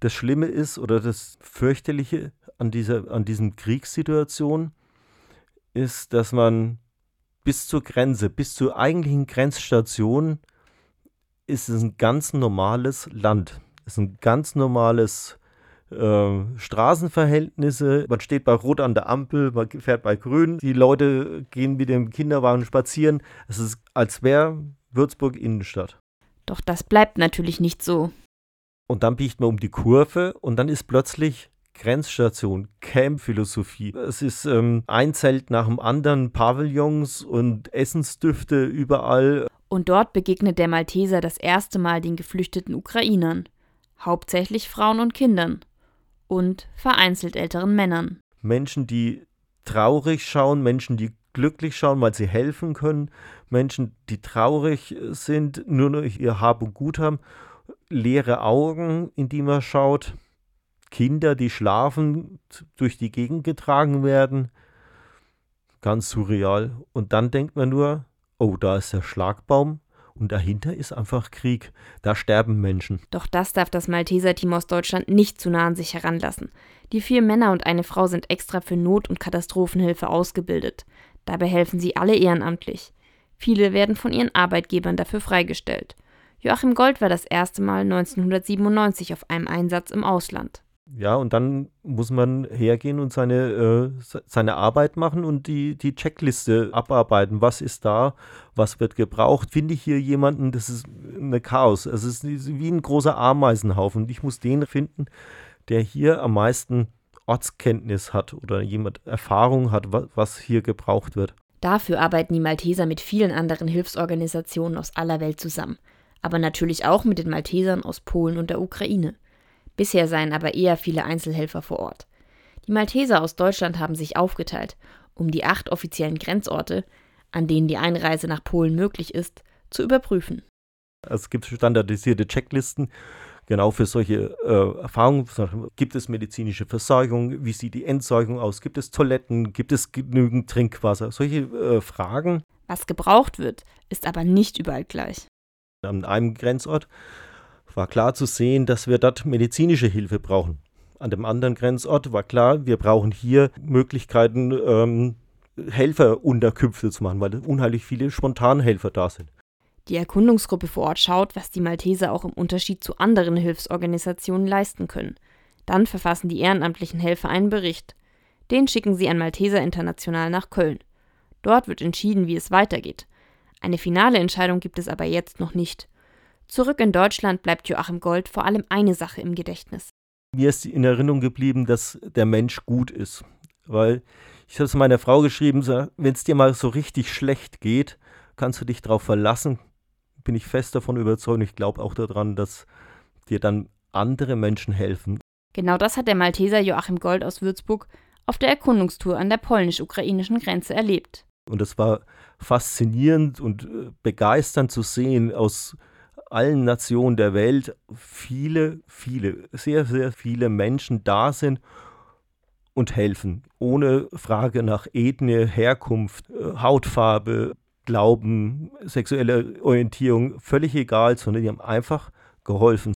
Das Schlimme ist oder das Fürchterliche an dieser an diesen Kriegssituationen ist, dass man bis zur Grenze, bis zur eigentlichen Grenzstation ist es ein ganz normales Land. Es ist ein ganz normales äh, Straßenverhältnisse. Man steht bei Rot an der Ampel, man fährt bei Grün. Die Leute gehen mit dem Kinderwagen spazieren. Es ist, als wäre Würzburg Innenstadt. Doch das bleibt natürlich nicht so. Und dann biegt man um die Kurve und dann ist plötzlich Grenzstation, Camp-Philosophie. Es ist ähm, ein Zelt nach dem anderen, Pavillons und Essensdüfte überall. Und dort begegnet der Malteser das erste Mal den geflüchteten Ukrainern, hauptsächlich Frauen und Kindern und vereinzelt älteren Männern. Menschen, die traurig schauen, Menschen, die glücklich schauen, weil sie helfen können, Menschen, die traurig sind, nur noch ihr Hab und Gut haben leere Augen, in die man schaut, Kinder, die schlafen, durch die Gegend getragen werden. Ganz surreal. Und dann denkt man nur, oh, da ist der Schlagbaum und dahinter ist einfach Krieg. Da sterben Menschen. Doch das darf das Malteser-Team aus Deutschland nicht zu nah an sich heranlassen. Die vier Männer und eine Frau sind extra für Not- und Katastrophenhilfe ausgebildet. Dabei helfen sie alle ehrenamtlich. Viele werden von ihren Arbeitgebern dafür freigestellt. Joachim Gold war das erste Mal 1997 auf einem Einsatz im Ausland. Ja, und dann muss man hergehen und seine, äh, seine Arbeit machen und die, die Checkliste abarbeiten. Was ist da? Was wird gebraucht? Finde ich hier jemanden? Das ist eine Chaos. Es ist wie ein großer Ameisenhaufen. Und ich muss den finden, der hier am meisten Ortskenntnis hat oder jemand Erfahrung hat, was hier gebraucht wird. Dafür arbeiten die Malteser mit vielen anderen Hilfsorganisationen aus aller Welt zusammen aber natürlich auch mit den Maltesern aus Polen und der Ukraine. Bisher seien aber eher viele Einzelhelfer vor Ort. Die Malteser aus Deutschland haben sich aufgeteilt, um die acht offiziellen Grenzorte, an denen die Einreise nach Polen möglich ist, zu überprüfen. Es gibt standardisierte Checklisten, genau für solche äh, Erfahrungen. Gibt es medizinische Versorgung? Wie sieht die Entsorgung aus? Gibt es Toiletten? Gibt es genügend Trinkwasser? Solche äh, Fragen. Was gebraucht wird, ist aber nicht überall gleich. An einem Grenzort war klar zu sehen, dass wir dort medizinische Hilfe brauchen. An dem anderen Grenzort war klar, wir brauchen hier Möglichkeiten, ähm, Helferunterkünfte zu machen, weil unheimlich viele Spontanhelfer da sind. Die Erkundungsgruppe vor Ort schaut, was die Malteser auch im Unterschied zu anderen Hilfsorganisationen leisten können. Dann verfassen die ehrenamtlichen Helfer einen Bericht. Den schicken sie an Malteser International nach Köln. Dort wird entschieden, wie es weitergeht. Eine finale Entscheidung gibt es aber jetzt noch nicht. Zurück in Deutschland bleibt Joachim Gold vor allem eine Sache im Gedächtnis. Mir ist in Erinnerung geblieben, dass der Mensch gut ist. Weil ich habe es meiner Frau geschrieben, wenn es dir mal so richtig schlecht geht, kannst du dich darauf verlassen. Bin ich fest davon überzeugt. Ich glaube auch daran, dass dir dann andere Menschen helfen. Genau das hat der Malteser Joachim Gold aus Würzburg auf der Erkundungstour an der polnisch-ukrainischen Grenze erlebt. Und es war faszinierend und äh, begeisternd zu sehen aus allen Nationen der Welt viele, viele, sehr, sehr viele Menschen da sind und helfen, ohne Frage nach Ethnie, Herkunft, äh, Hautfarbe, Glauben, sexuelle Orientierung, völlig egal, sondern die haben einfach geholfen.